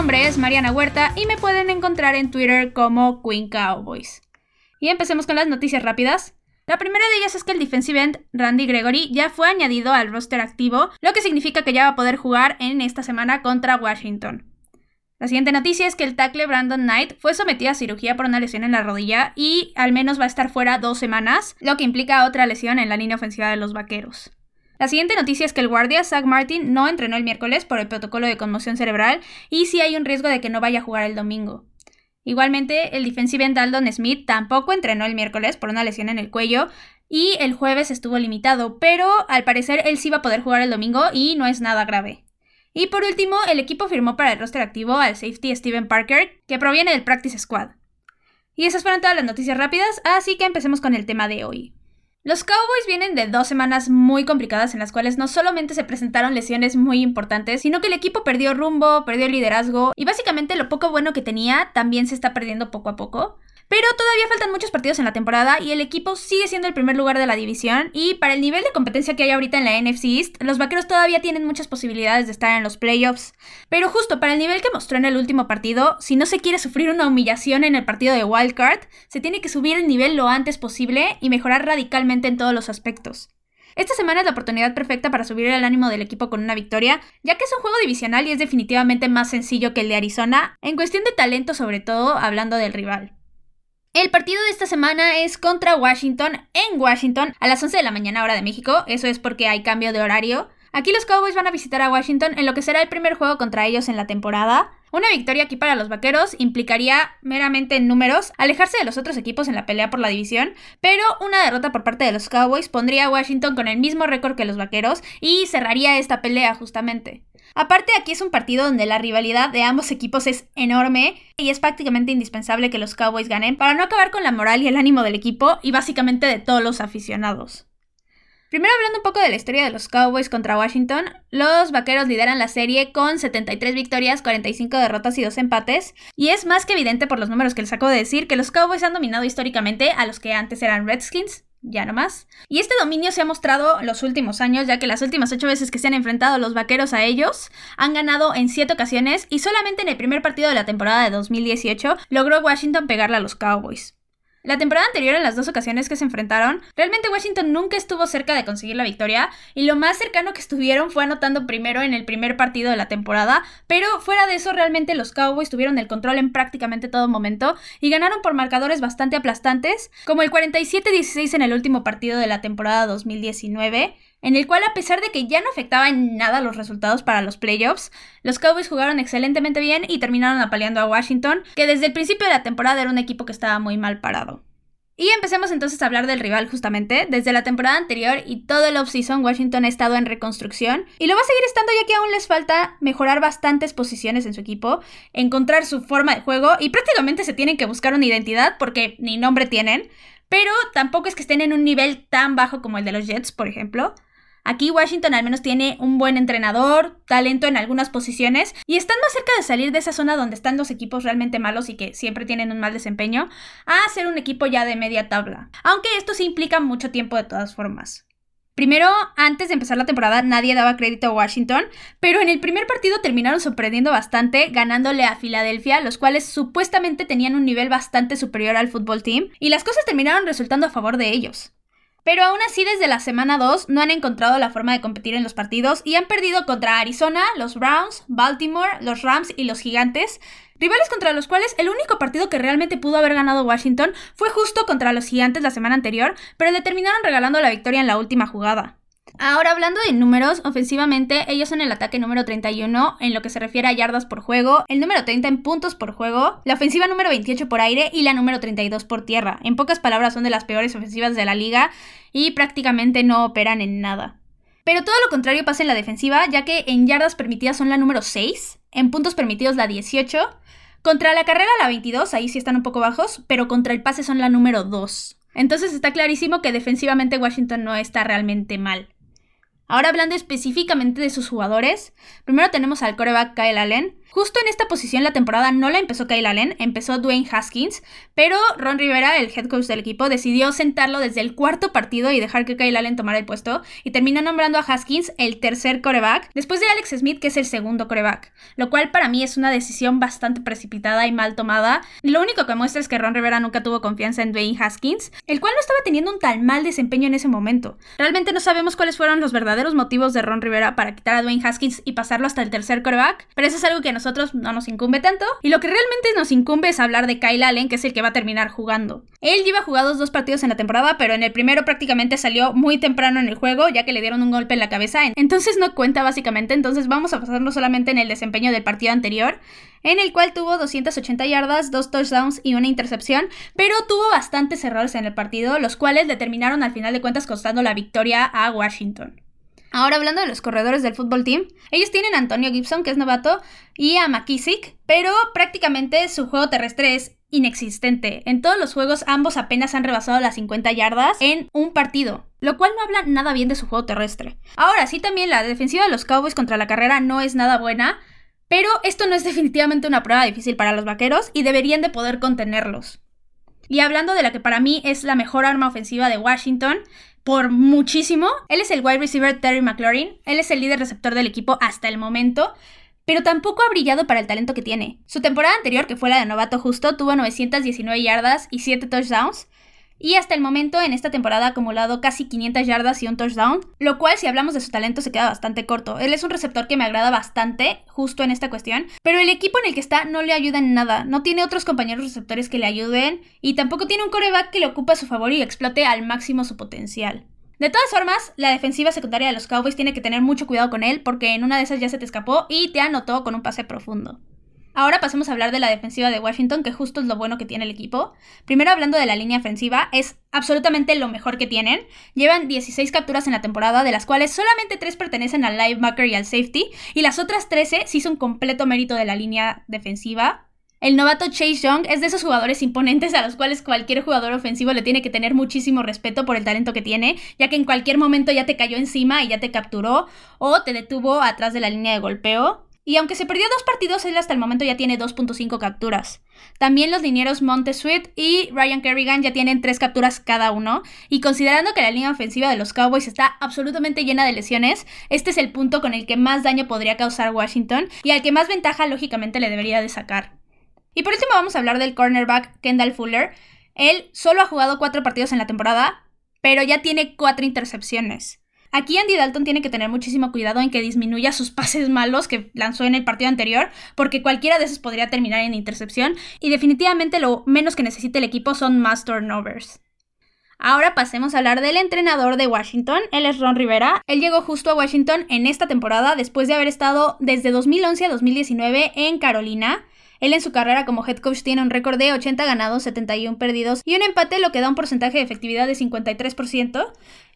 nombre es Mariana Huerta y me pueden encontrar en Twitter como Queen Cowboys. Y empecemos con las noticias rápidas. La primera de ellas es que el defensive end Randy Gregory ya fue añadido al roster activo, lo que significa que ya va a poder jugar en esta semana contra Washington. La siguiente noticia es que el tackle Brandon Knight fue sometido a cirugía por una lesión en la rodilla y al menos va a estar fuera dos semanas, lo que implica otra lesión en la línea ofensiva de los vaqueros. La siguiente noticia es que el guardia Zach Martin no entrenó el miércoles por el protocolo de conmoción cerebral y sí hay un riesgo de que no vaya a jugar el domingo. Igualmente, el defensive end Aldon Smith tampoco entrenó el miércoles por una lesión en el cuello y el jueves estuvo limitado, pero al parecer él sí va a poder jugar el domingo y no es nada grave. Y por último, el equipo firmó para el roster activo al safety Steven Parker, que proviene del Practice Squad. Y esas fueron todas las noticias rápidas, así que empecemos con el tema de hoy. Los Cowboys vienen de dos semanas muy complicadas en las cuales no solamente se presentaron lesiones muy importantes, sino que el equipo perdió rumbo, perdió liderazgo y básicamente lo poco bueno que tenía también se está perdiendo poco a poco. Pero todavía faltan muchos partidos en la temporada y el equipo sigue siendo el primer lugar de la división y para el nivel de competencia que hay ahorita en la NFC East, los Vaqueros todavía tienen muchas posibilidades de estar en los playoffs. Pero justo para el nivel que mostró en el último partido, si no se quiere sufrir una humillación en el partido de Wild Card, se tiene que subir el nivel lo antes posible y mejorar radicalmente en todos los aspectos. Esta semana es la oportunidad perfecta para subir el ánimo del equipo con una victoria, ya que es un juego divisional y es definitivamente más sencillo que el de Arizona, en cuestión de talento sobre todo, hablando del rival. El partido de esta semana es contra Washington en Washington a las 11 de la mañana hora de México, eso es porque hay cambio de horario. Aquí los Cowboys van a visitar a Washington en lo que será el primer juego contra ellos en la temporada. Una victoria aquí para los Vaqueros implicaría meramente en números alejarse de los otros equipos en la pelea por la división, pero una derrota por parte de los Cowboys pondría a Washington con el mismo récord que los Vaqueros y cerraría esta pelea justamente. Aparte, aquí es un partido donde la rivalidad de ambos equipos es enorme y es prácticamente indispensable que los Cowboys ganen para no acabar con la moral y el ánimo del equipo y básicamente de todos los aficionados. Primero hablando un poco de la historia de los Cowboys contra Washington, los Vaqueros lideran la serie con 73 victorias, 45 derrotas y 2 empates, y es más que evidente por los números que les acabo de decir que los Cowboys han dominado históricamente a los que antes eran Redskins, ya no más. Y este dominio se ha mostrado los últimos años, ya que las últimas ocho veces que se han enfrentado los vaqueros a ellos, han ganado en siete ocasiones y solamente en el primer partido de la temporada de 2018 logró Washington pegarle a los Cowboys. La temporada anterior, en las dos ocasiones que se enfrentaron, realmente Washington nunca estuvo cerca de conseguir la victoria y lo más cercano que estuvieron fue anotando primero en el primer partido de la temporada, pero fuera de eso realmente los Cowboys tuvieron el control en prácticamente todo momento y ganaron por marcadores bastante aplastantes, como el 47-16 en el último partido de la temporada 2019 en el cual a pesar de que ya no afectaba en nada los resultados para los playoffs, los Cowboys jugaron excelentemente bien y terminaron apaleando a Washington, que desde el principio de la temporada era un equipo que estaba muy mal parado. Y empecemos entonces a hablar del rival justamente. Desde la temporada anterior y todo el offseason Washington ha estado en reconstrucción y lo va a seguir estando ya que aún les falta mejorar bastantes posiciones en su equipo, encontrar su forma de juego y prácticamente se tienen que buscar una identidad porque ni nombre tienen, pero tampoco es que estén en un nivel tan bajo como el de los Jets, por ejemplo. Aquí Washington al menos tiene un buen entrenador, talento en algunas posiciones y están más cerca de salir de esa zona donde están los equipos realmente malos y que siempre tienen un mal desempeño a ser un equipo ya de media tabla. Aunque esto sí implica mucho tiempo de todas formas. Primero, antes de empezar la temporada, nadie daba crédito a Washington, pero en el primer partido terminaron sorprendiendo bastante, ganándole a Filadelfia, los cuales supuestamente tenían un nivel bastante superior al fútbol team, y las cosas terminaron resultando a favor de ellos. Pero aún así, desde la semana 2 no han encontrado la forma de competir en los partidos y han perdido contra Arizona, los Browns, Baltimore, los Rams y los Gigantes, rivales contra los cuales el único partido que realmente pudo haber ganado Washington fue justo contra los Gigantes la semana anterior, pero le terminaron regalando la victoria en la última jugada. Ahora hablando de números, ofensivamente ellos son el ataque número 31 en lo que se refiere a yardas por juego, el número 30 en puntos por juego, la ofensiva número 28 por aire y la número 32 por tierra. En pocas palabras son de las peores ofensivas de la liga y prácticamente no operan en nada. Pero todo lo contrario pasa en la defensiva, ya que en yardas permitidas son la número 6, en puntos permitidos la 18, contra la carrera la 22, ahí sí están un poco bajos, pero contra el pase son la número 2. Entonces está clarísimo que defensivamente Washington no está realmente mal. Ahora hablando específicamente de sus jugadores, primero tenemos al coreback Kyle Allen, Justo en esta posición la temporada no la empezó Kyle Allen, empezó Dwayne Haskins, pero Ron Rivera, el head coach del equipo, decidió sentarlo desde el cuarto partido y dejar que Kyle Allen tomara el puesto, y terminó nombrando a Haskins el tercer coreback, después de Alex Smith, que es el segundo coreback, lo cual para mí es una decisión bastante precipitada y mal tomada. Lo único que muestra es que Ron Rivera nunca tuvo confianza en Dwayne Haskins, el cual no estaba teniendo un tan mal desempeño en ese momento. Realmente no sabemos cuáles fueron los verdaderos motivos de Ron Rivera para quitar a Dwayne Haskins y pasarlo hasta el tercer coreback, pero eso es algo que nosotros no nos incumbe tanto. Y lo que realmente nos incumbe es hablar de Kyle Allen, que es el que va a terminar jugando. Él lleva jugados dos partidos en la temporada, pero en el primero prácticamente salió muy temprano en el juego, ya que le dieron un golpe en la cabeza. Entonces no cuenta básicamente. Entonces vamos a pasarnos solamente en el desempeño del partido anterior en el cual tuvo 280 yardas, dos touchdowns y una intercepción, pero tuvo bastantes errores en el partido, los cuales le terminaron al final de cuentas costando la victoria a Washington. Ahora hablando de los corredores del fútbol team, ellos tienen a Antonio Gibson, que es novato, y a McKissick, pero prácticamente su juego terrestre es inexistente. En todos los juegos ambos apenas han rebasado las 50 yardas en un partido, lo cual no habla nada bien de su juego terrestre. Ahora sí también la defensiva de los Cowboys contra la carrera no es nada buena, pero esto no es definitivamente una prueba difícil para los vaqueros y deberían de poder contenerlos. Y hablando de la que para mí es la mejor arma ofensiva de Washington, por muchísimo. Él es el wide receiver Terry McLaurin. Él es el líder receptor del equipo hasta el momento. Pero tampoco ha brillado para el talento que tiene. Su temporada anterior, que fue la de novato justo, tuvo 919 yardas y 7 touchdowns y hasta el momento en esta temporada ha acumulado casi 500 yardas y un touchdown, lo cual si hablamos de su talento se queda bastante corto. Él es un receptor que me agrada bastante justo en esta cuestión, pero el equipo en el que está no le ayuda en nada, no tiene otros compañeros receptores que le ayuden y tampoco tiene un coreback que le ocupe a su favor y explote al máximo su potencial. De todas formas, la defensiva secundaria de los Cowboys tiene que tener mucho cuidado con él porque en una de esas ya se te escapó y te anotó con un pase profundo. Ahora pasemos a hablar de la defensiva de Washington, que justo es lo bueno que tiene el equipo. Primero hablando de la línea ofensiva, es absolutamente lo mejor que tienen. Llevan 16 capturas en la temporada, de las cuales solamente 3 pertenecen al linebacker y al safety, y las otras 13 sí son completo mérito de la línea defensiva. El novato Chase Young es de esos jugadores imponentes a los cuales cualquier jugador ofensivo le tiene que tener muchísimo respeto por el talento que tiene, ya que en cualquier momento ya te cayó encima y ya te capturó o te detuvo atrás de la línea de golpeo. Y aunque se perdió dos partidos, él hasta el momento ya tiene 2.5 capturas. También los linieros Sweet y Ryan Kerrigan ya tienen tres capturas cada uno. Y considerando que la línea ofensiva de los Cowboys está absolutamente llena de lesiones, este es el punto con el que más daño podría causar Washington y al que más ventaja lógicamente le debería de sacar. Y por último vamos a hablar del cornerback Kendall Fuller. Él solo ha jugado cuatro partidos en la temporada, pero ya tiene cuatro intercepciones. Aquí Andy Dalton tiene que tener muchísimo cuidado en que disminuya sus pases malos que lanzó en el partido anterior, porque cualquiera de esos podría terminar en intercepción, y definitivamente lo menos que necesita el equipo son más turnovers. Ahora pasemos a hablar del entrenador de Washington, él es Ron Rivera. Él llegó justo a Washington en esta temporada después de haber estado desde 2011 a 2019 en Carolina. Él en su carrera como head coach tiene un récord de 80 ganados, 71 perdidos y un empate, lo que da un porcentaje de efectividad de 53%.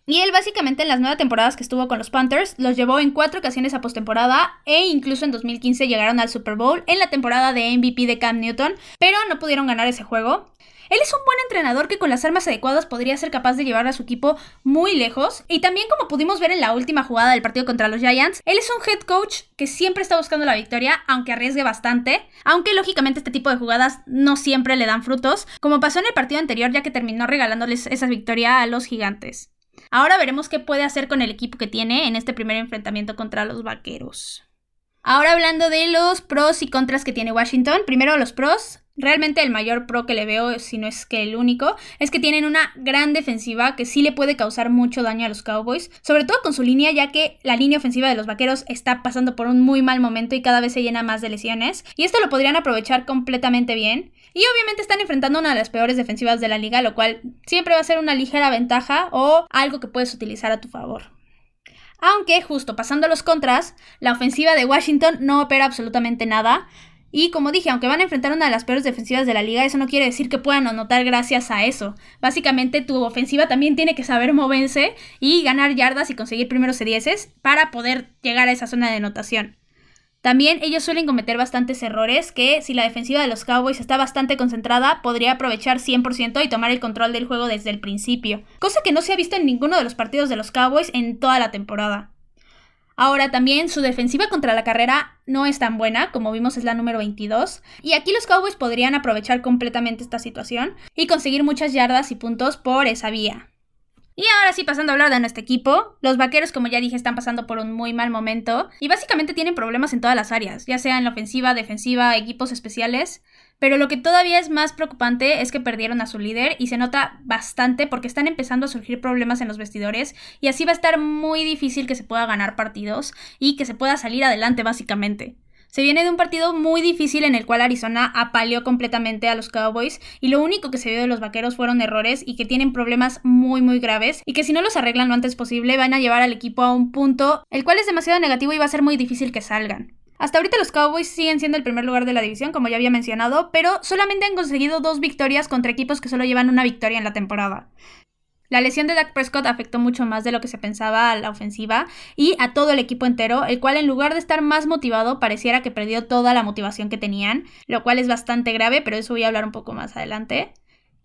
Y él básicamente en las nueve temporadas que estuvo con los Panthers los llevó en cuatro ocasiones a postemporada e incluso en 2015 llegaron al Super Bowl en la temporada de MVP de Cam Newton, pero no pudieron ganar ese juego. Él es un buen entrenador que con las armas adecuadas podría ser capaz de llevar a su equipo muy lejos. Y también como pudimos ver en la última jugada del partido contra los Giants, él es un head coach que siempre está buscando la victoria, aunque arriesgue bastante. Aunque lógicamente este tipo de jugadas no siempre le dan frutos, como pasó en el partido anterior ya que terminó regalándoles esa victoria a los gigantes. Ahora veremos qué puede hacer con el equipo que tiene en este primer enfrentamiento contra los vaqueros. Ahora hablando de los pros y contras que tiene Washington, primero los pros. Realmente el mayor pro que le veo, si no es que el único, es que tienen una gran defensiva que sí le puede causar mucho daño a los Cowboys, sobre todo con su línea, ya que la línea ofensiva de los Vaqueros está pasando por un muy mal momento y cada vez se llena más de lesiones, y esto lo podrían aprovechar completamente bien. Y obviamente están enfrentando una de las peores defensivas de la liga, lo cual siempre va a ser una ligera ventaja o algo que puedes utilizar a tu favor. Aunque, justo pasando los contras, la ofensiva de Washington no opera absolutamente nada. Y como dije, aunque van a enfrentar una de las peores defensivas de la liga, eso no quiere decir que puedan anotar gracias a eso. Básicamente tu ofensiva también tiene que saber moverse y ganar yardas y conseguir primeros sedieces para poder llegar a esa zona de anotación. También ellos suelen cometer bastantes errores que si la defensiva de los Cowboys está bastante concentrada podría aprovechar 100% y tomar el control del juego desde el principio, cosa que no se ha visto en ninguno de los partidos de los Cowboys en toda la temporada. Ahora también su defensiva contra la carrera no es tan buena, como vimos es la número 22, y aquí los Cowboys podrían aprovechar completamente esta situación y conseguir muchas yardas y puntos por esa vía. Y ahora sí, pasando a hablar de nuestro equipo, los vaqueros, como ya dije, están pasando por un muy mal momento y básicamente tienen problemas en todas las áreas, ya sea en la ofensiva, defensiva, equipos especiales. Pero lo que todavía es más preocupante es que perdieron a su líder y se nota bastante porque están empezando a surgir problemas en los vestidores y así va a estar muy difícil que se pueda ganar partidos y que se pueda salir adelante básicamente. Se viene de un partido muy difícil en el cual Arizona apaleó completamente a los Cowboys y lo único que se vio de los vaqueros fueron errores y que tienen problemas muy muy graves y que si no los arreglan lo antes posible van a llevar al equipo a un punto el cual es demasiado negativo y va a ser muy difícil que salgan. Hasta ahorita los Cowboys siguen siendo el primer lugar de la división, como ya había mencionado, pero solamente han conseguido dos victorias contra equipos que solo llevan una victoria en la temporada. La lesión de Dak Prescott afectó mucho más de lo que se pensaba a la ofensiva y a todo el equipo entero, el cual en lugar de estar más motivado pareciera que perdió toda la motivación que tenían, lo cual es bastante grave, pero eso voy a hablar un poco más adelante.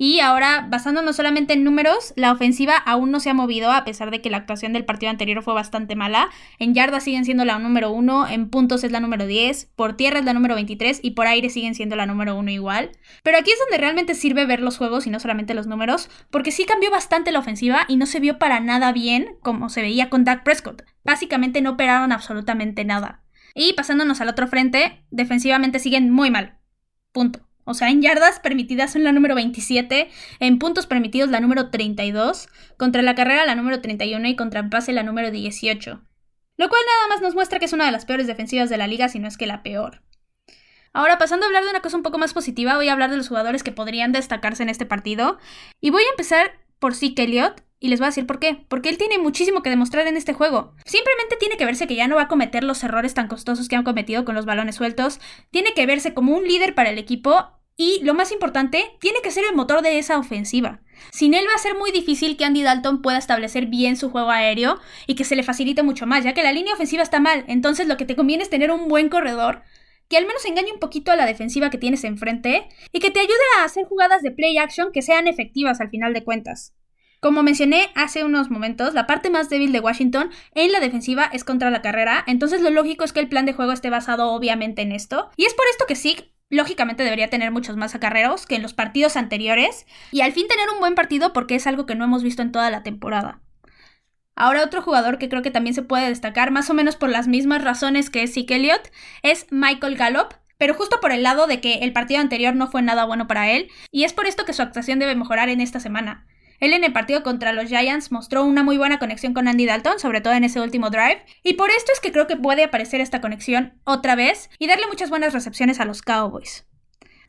Y ahora, basándonos solamente en números, la ofensiva aún no se ha movido a pesar de que la actuación del partido anterior fue bastante mala. En yardas siguen siendo la número 1, en puntos es la número 10, por tierra es la número 23 y por aire siguen siendo la número 1 igual. Pero aquí es donde realmente sirve ver los juegos y no solamente los números, porque sí cambió bastante la ofensiva y no se vio para nada bien como se veía con Dak Prescott. Básicamente no operaron absolutamente nada. Y pasándonos al otro frente, defensivamente siguen muy mal. Punto. O sea, en yardas permitidas son la número 27, en puntos permitidos la número 32, contra la carrera la número 31 y contra el pase la número 18. Lo cual nada más nos muestra que es una de las peores defensivas de la liga, si no es que la peor. Ahora, pasando a hablar de una cosa un poco más positiva, voy a hablar de los jugadores que podrían destacarse en este partido. Y voy a empezar por Zeke Elliott, y les voy a decir por qué. Porque él tiene muchísimo que demostrar en este juego. Simplemente tiene que verse que ya no va a cometer los errores tan costosos que han cometido con los balones sueltos. Tiene que verse como un líder para el equipo y lo más importante, tiene que ser el motor de esa ofensiva. Sin él va a ser muy difícil que Andy Dalton pueda establecer bien su juego aéreo y que se le facilite mucho más, ya que la línea ofensiva está mal. Entonces lo que te conviene es tener un buen corredor que al menos engañe un poquito a la defensiva que tienes enfrente y que te ayude a hacer jugadas de play action que sean efectivas al final de cuentas. Como mencioné hace unos momentos, la parte más débil de Washington en la defensiva es contra la carrera, entonces lo lógico es que el plan de juego esté basado obviamente en esto. Y es por esto que Zeke lógicamente debería tener muchos más acarreos que en los partidos anteriores y al fin tener un buen partido porque es algo que no hemos visto en toda la temporada. Ahora otro jugador que creo que también se puede destacar más o menos por las mismas razones que Zeke Elliott es Michael Gallup, pero justo por el lado de que el partido anterior no fue nada bueno para él y es por esto que su actuación debe mejorar en esta semana. Él en el partido contra los Giants mostró una muy buena conexión con Andy Dalton, sobre todo en ese último drive, y por esto es que creo que puede aparecer esta conexión otra vez y darle muchas buenas recepciones a los Cowboys.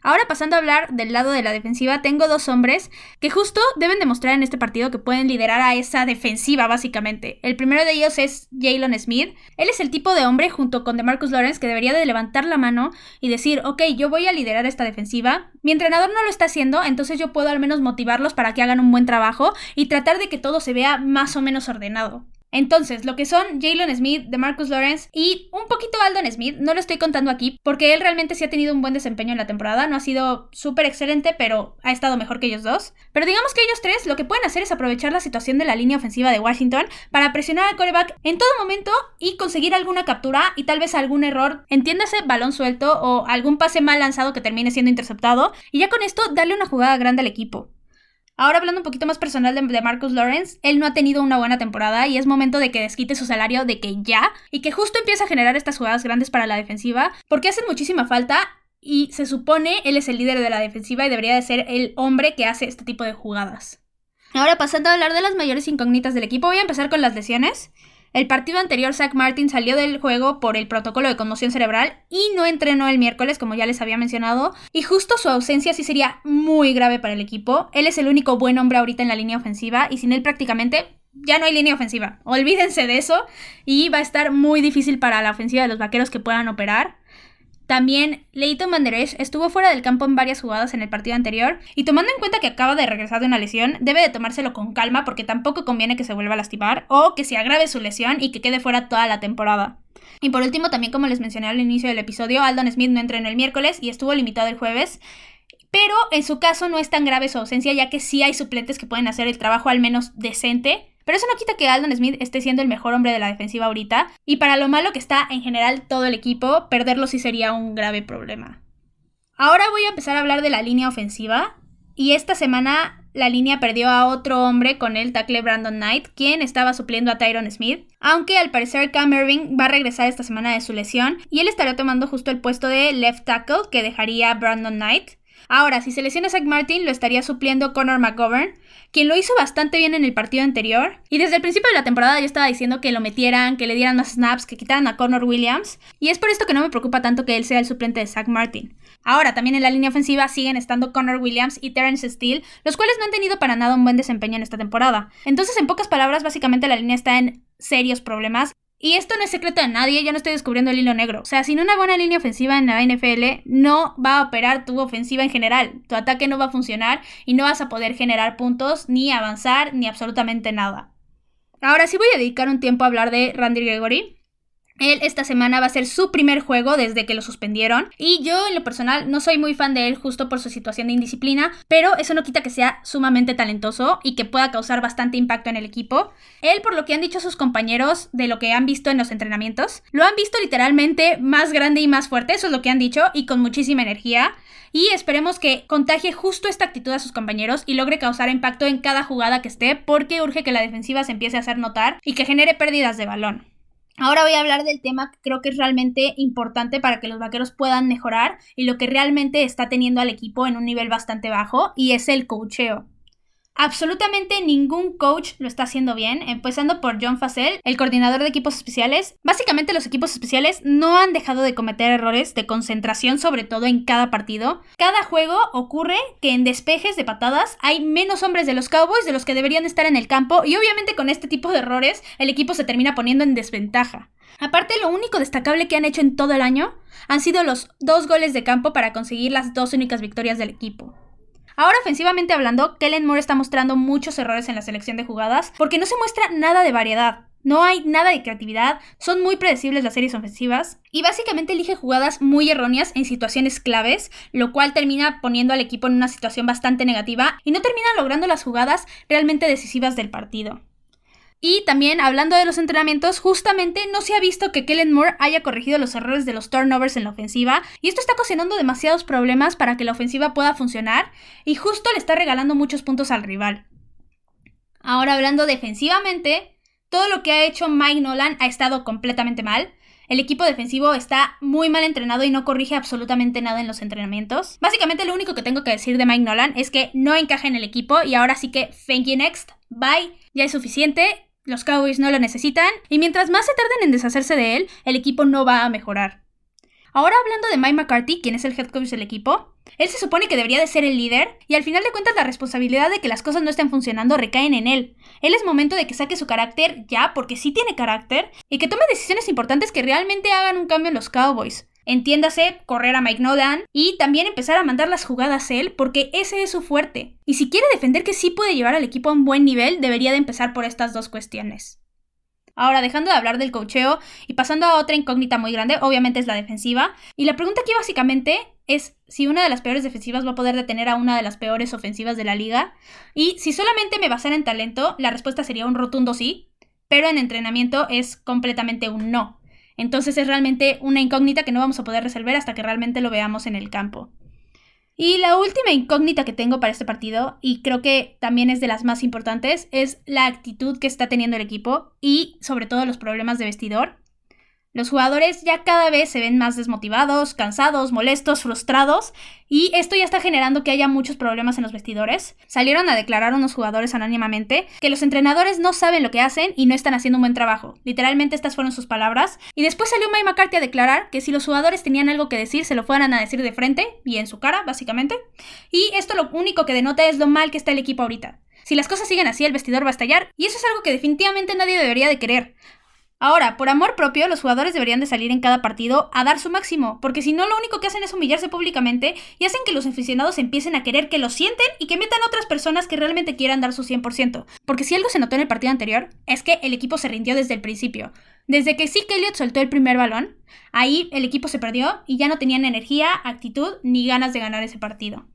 Ahora pasando a hablar del lado de la defensiva, tengo dos hombres que justo deben demostrar en este partido que pueden liderar a esa defensiva básicamente. El primero de ellos es Jalen Smith. Él es el tipo de hombre junto con DeMarcus Lawrence que debería de levantar la mano y decir, ok, yo voy a liderar esta defensiva. Mi entrenador no lo está haciendo, entonces yo puedo al menos motivarlos para que hagan un buen trabajo y tratar de que todo se vea más o menos ordenado. Entonces, lo que son Jalen Smith, de Marcus Lawrence y un poquito Aldon Smith, no lo estoy contando aquí porque él realmente sí ha tenido un buen desempeño en la temporada, no ha sido súper excelente, pero ha estado mejor que ellos dos. Pero digamos que ellos tres lo que pueden hacer es aprovechar la situación de la línea ofensiva de Washington para presionar al coreback en todo momento y conseguir alguna captura y tal vez algún error, entiéndase balón suelto o algún pase mal lanzado que termine siendo interceptado, y ya con esto darle una jugada grande al equipo. Ahora hablando un poquito más personal de, Marcus Lawrence, él no ha tenido una buena temporada y es momento de que desquite su salario de que ya y que justo empiece a generar estas jugadas grandes para la defensiva porque hacen muchísima falta y se supone él es el líder de la defensiva y debería de ser el hombre que hace este tipo de jugadas. Ahora pasando a hablar de las mayores incógnitas del equipo, voy a empezar con las lesiones. El partido anterior, Zach Martin salió del juego por el protocolo de conmoción cerebral y no entrenó el miércoles, como ya les había mencionado. Y justo su ausencia sí sería muy grave para el equipo. Él es el único buen hombre ahorita en la línea ofensiva y sin él prácticamente ya no hay línea ofensiva. Olvídense de eso y va a estar muy difícil para la ofensiva de los vaqueros que puedan operar. También Leighton Manderesh estuvo fuera del campo en varias jugadas en el partido anterior y tomando en cuenta que acaba de regresar de una lesión, debe de tomárselo con calma porque tampoco conviene que se vuelva a lastimar o que se agrave su lesión y que quede fuera toda la temporada. Y por último, también como les mencioné al inicio del episodio, Aldon Smith no entrenó el miércoles y estuvo limitado el jueves. Pero en su caso no es tan grave su ausencia ya que sí hay suplentes que pueden hacer el trabajo al menos decente Pero eso no quita que Aldon Smith esté siendo el mejor hombre de la defensiva ahorita, y para lo malo que está en general todo el equipo, perderlo sí sería un grave problema. Ahora voy a empezar a hablar de la línea ofensiva, y esta semana la línea perdió a otro hombre con el tackle Brandon Knight, quien estaba supliendo a Tyron Smith, aunque al parecer Cam Irving va a regresar esta semana de su lesión y él estará tomando justo el puesto de left tackle que dejaría Brandon Knight. Ahora, si se lesiona Zach Martin, lo estaría supliendo Connor McGovern, quien lo hizo bastante bien en el partido anterior. Y desde el principio de la temporada yo estaba diciendo que lo metieran, que le dieran más snaps, que quitaran a Connor Williams. Y es por esto que no me preocupa tanto que él sea el suplente de Zach Martin. Ahora, también en la línea ofensiva siguen estando Connor Williams y Terrence Steele, los cuales no han tenido para nada un buen desempeño en esta temporada. Entonces, en pocas palabras, básicamente la línea está en serios problemas y esto no es secreto de nadie, ya no estoy descubriendo el hilo negro. O sea, sin una buena línea ofensiva en la NFL, no va a operar tu ofensiva en general. Tu ataque no va a funcionar y no vas a poder generar puntos, ni avanzar, ni absolutamente nada. Ahora sí voy a dedicar un tiempo a hablar de Randy Gregory. Él esta semana va a ser su primer juego desde que lo suspendieron y yo en lo personal no soy muy fan de él justo por su situación de indisciplina, pero eso no quita que sea sumamente talentoso y que pueda causar bastante impacto en el equipo. Él, por lo que han dicho sus compañeros de lo que han visto en los entrenamientos, lo han visto literalmente más grande y más fuerte, eso es lo que han dicho, y con muchísima energía. Y esperemos que contagie justo esta actitud a sus compañeros y logre causar impacto en cada jugada que esté, porque urge que la defensiva se empiece a hacer notar y que genere pérdidas de balón. Ahora voy a hablar del tema que creo que es realmente importante para que los vaqueros puedan mejorar y lo que realmente está teniendo al equipo en un nivel bastante bajo y es el cocheo. Absolutamente ningún coach lo está haciendo bien, empezando por John Facel, el coordinador de equipos especiales. Básicamente los equipos especiales no han dejado de cometer errores de concentración, sobre todo en cada partido. Cada juego ocurre que en despejes de patadas hay menos hombres de los Cowboys de los que deberían estar en el campo y obviamente con este tipo de errores el equipo se termina poniendo en desventaja. Aparte, lo único destacable que han hecho en todo el año han sido los dos goles de campo para conseguir las dos únicas victorias del equipo. Ahora, ofensivamente hablando, Kellen Moore está mostrando muchos errores en la selección de jugadas porque no se muestra nada de variedad. No hay nada de creatividad, son muy predecibles las series ofensivas y básicamente elige jugadas muy erróneas en situaciones claves, lo cual termina poniendo al equipo en una situación bastante negativa y no termina logrando las jugadas realmente decisivas del partido. Y también, hablando de los entrenamientos, justamente no se ha visto que Kellen Moore haya corregido los errores de los turnovers en la ofensiva, y esto está ocasionando demasiados problemas para que la ofensiva pueda funcionar, y justo le está regalando muchos puntos al rival. Ahora, hablando defensivamente, todo lo que ha hecho Mike Nolan ha estado completamente mal. El equipo defensivo está muy mal entrenado y no corrige absolutamente nada en los entrenamientos. Básicamente lo único que tengo que decir de Mike Nolan es que no encaja en el equipo y ahora sí que thank you next, bye, ya es suficiente, los Cowboys no lo necesitan y mientras más se tarden en deshacerse de él, el equipo no va a mejorar. Ahora hablando de Mike McCarthy, quien es el head coach del equipo, él se supone que debería de ser el líder y al final de cuentas la responsabilidad de que las cosas no estén funcionando recaen en él. Él es momento de que saque su carácter ya porque sí tiene carácter y que tome decisiones importantes que realmente hagan un cambio en los Cowboys. Entiéndase, correr a Mike Nolan y también empezar a mandar las jugadas él, porque ese es su fuerte. Y si quiere defender que sí puede llevar al equipo a un buen nivel, debería de empezar por estas dos cuestiones. Ahora, dejando de hablar del cocheo y pasando a otra incógnita muy grande, obviamente es la defensiva. Y la pregunta aquí básicamente es si una de las peores defensivas va a poder detener a una de las peores ofensivas de la liga. Y si solamente me basara en talento, la respuesta sería un rotundo sí, pero en entrenamiento es completamente un no. Entonces es realmente una incógnita que no vamos a poder resolver hasta que realmente lo veamos en el campo. Y la última incógnita que tengo para este partido, y creo que también es de las más importantes, es la actitud que está teniendo el equipo y sobre todo los problemas de vestidor. Los jugadores ya cada vez se ven más desmotivados, cansados, molestos, frustrados, y esto ya está generando que haya muchos problemas en los vestidores. Salieron a declarar unos jugadores anónimamente que los entrenadores no saben lo que hacen y no están haciendo un buen trabajo. Literalmente estas fueron sus palabras. Y después salió Mike McCarthy a declarar que si los jugadores tenían algo que decir, se lo fueran a decir de frente y en su cara, básicamente. Y esto lo único que denota es lo mal que está el equipo ahorita. Si las cosas siguen así, el vestidor va a estallar, y eso es algo que definitivamente nadie debería de querer. Ahora, por amor propio, los jugadores deberían de salir en cada partido a dar su máximo, porque si no lo único que hacen es humillarse públicamente y hacen que los aficionados empiecen a querer que lo sienten y que metan otras personas que realmente quieran dar su 100%. Porque si algo se notó en el partido anterior, es que el equipo se rindió desde el principio. Desde que sí Elliott soltó el primer balón, ahí el equipo se perdió y ya no tenían energía, actitud ni ganas de ganar ese partido.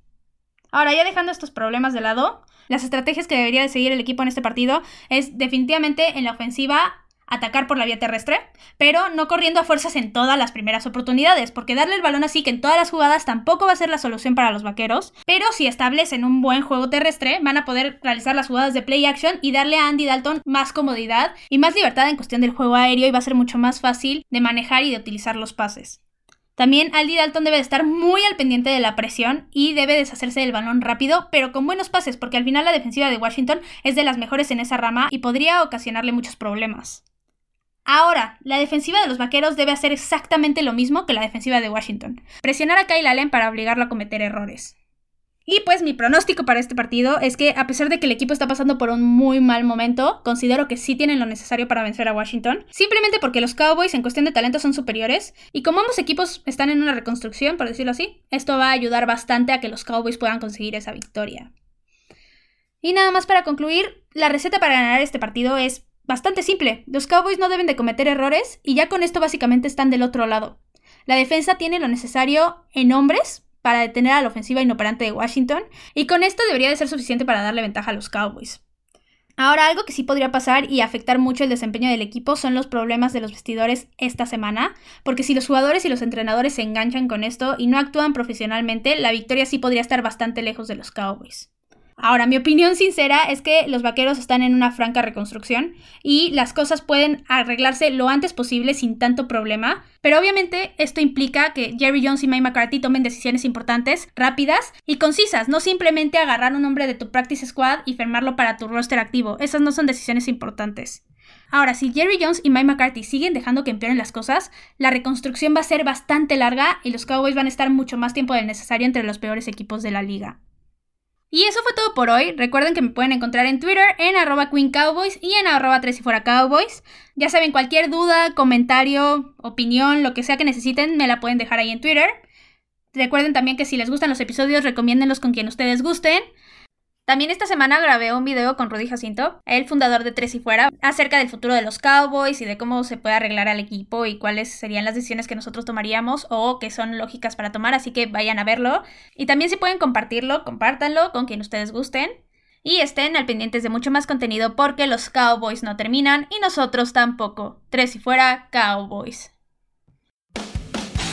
Ahora, ya dejando estos problemas de lado, las estrategias que debería de seguir el equipo en este partido es definitivamente en la ofensiva atacar por la vía terrestre, pero no corriendo a fuerzas en todas las primeras oportunidades, porque darle el balón así que en todas las jugadas tampoco va a ser la solución para los vaqueros, pero si establecen un buen juego terrestre, van a poder realizar las jugadas de play action y darle a Andy Dalton más comodidad y más libertad en cuestión del juego aéreo y va a ser mucho más fácil de manejar y de utilizar los pases. También Andy Dalton debe de estar muy al pendiente de la presión y debe deshacerse del balón rápido, pero con buenos pases, porque al final la defensiva de Washington es de las mejores en esa rama y podría ocasionarle muchos problemas. Ahora, la defensiva de los vaqueros debe hacer exactamente lo mismo que la defensiva de Washington. Presionar a Kyle Allen para obligarlo a cometer errores. Y pues mi pronóstico para este partido es que a pesar de que el equipo está pasando por un muy mal momento, considero que sí tienen lo necesario para vencer a Washington, simplemente porque los Cowboys en cuestión de talento son superiores y como ambos equipos están en una reconstrucción, por decirlo así, esto va a ayudar bastante a que los Cowboys puedan conseguir esa victoria. Y nada más para concluir, la receta para ganar este partido es bastante simple. Los Cowboys no deben de cometer errores y ya con esto básicamente están del otro lado. La defensa tiene lo necesario en hombres para detener a la ofensiva inoperante de Washington y con esto debería de ser suficiente para darle ventaja a los Cowboys. Ahora, algo que sí podría pasar y afectar mucho el desempeño del equipo son los problemas de los vestidores esta semana, porque si los jugadores y los entrenadores se enganchan con esto y no actúan profesionalmente, la victoria sí podría estar bastante lejos de los Cowboys. Ahora, mi opinión sincera es que los vaqueros están en una franca reconstrucción y las cosas pueden arreglarse lo antes posible sin tanto problema, pero obviamente esto implica que Jerry Jones y Mike McCarthy tomen decisiones importantes, rápidas y concisas, no simplemente agarrar un hombre de tu practice squad y firmarlo para tu roster activo, esas no son decisiones importantes. Ahora, si Jerry Jones y Mike McCarthy siguen dejando que empeoren las cosas, la reconstrucción va a ser bastante larga y los Cowboys van a estar mucho más tiempo del necesario entre los peores equipos de la liga. Y eso fue todo por hoy. Recuerden que me pueden encontrar en Twitter en arroba Queen Cowboys y en arroba tres y fuera Cowboys. Ya saben, cualquier duda, comentario, opinión, lo que sea que necesiten, me la pueden dejar ahí en Twitter. Recuerden también que si les gustan los episodios, recomiéndenlos con quien ustedes gusten. También esta semana grabé un video con Rudy Jacinto, el fundador de Tres y Fuera, acerca del futuro de los Cowboys y de cómo se puede arreglar al equipo y cuáles serían las decisiones que nosotros tomaríamos o que son lógicas para tomar, así que vayan a verlo. Y también si pueden compartirlo, compártanlo con quien ustedes gusten. Y estén al pendientes de mucho más contenido porque los Cowboys no terminan y nosotros tampoco. Tres y Fuera, Cowboys.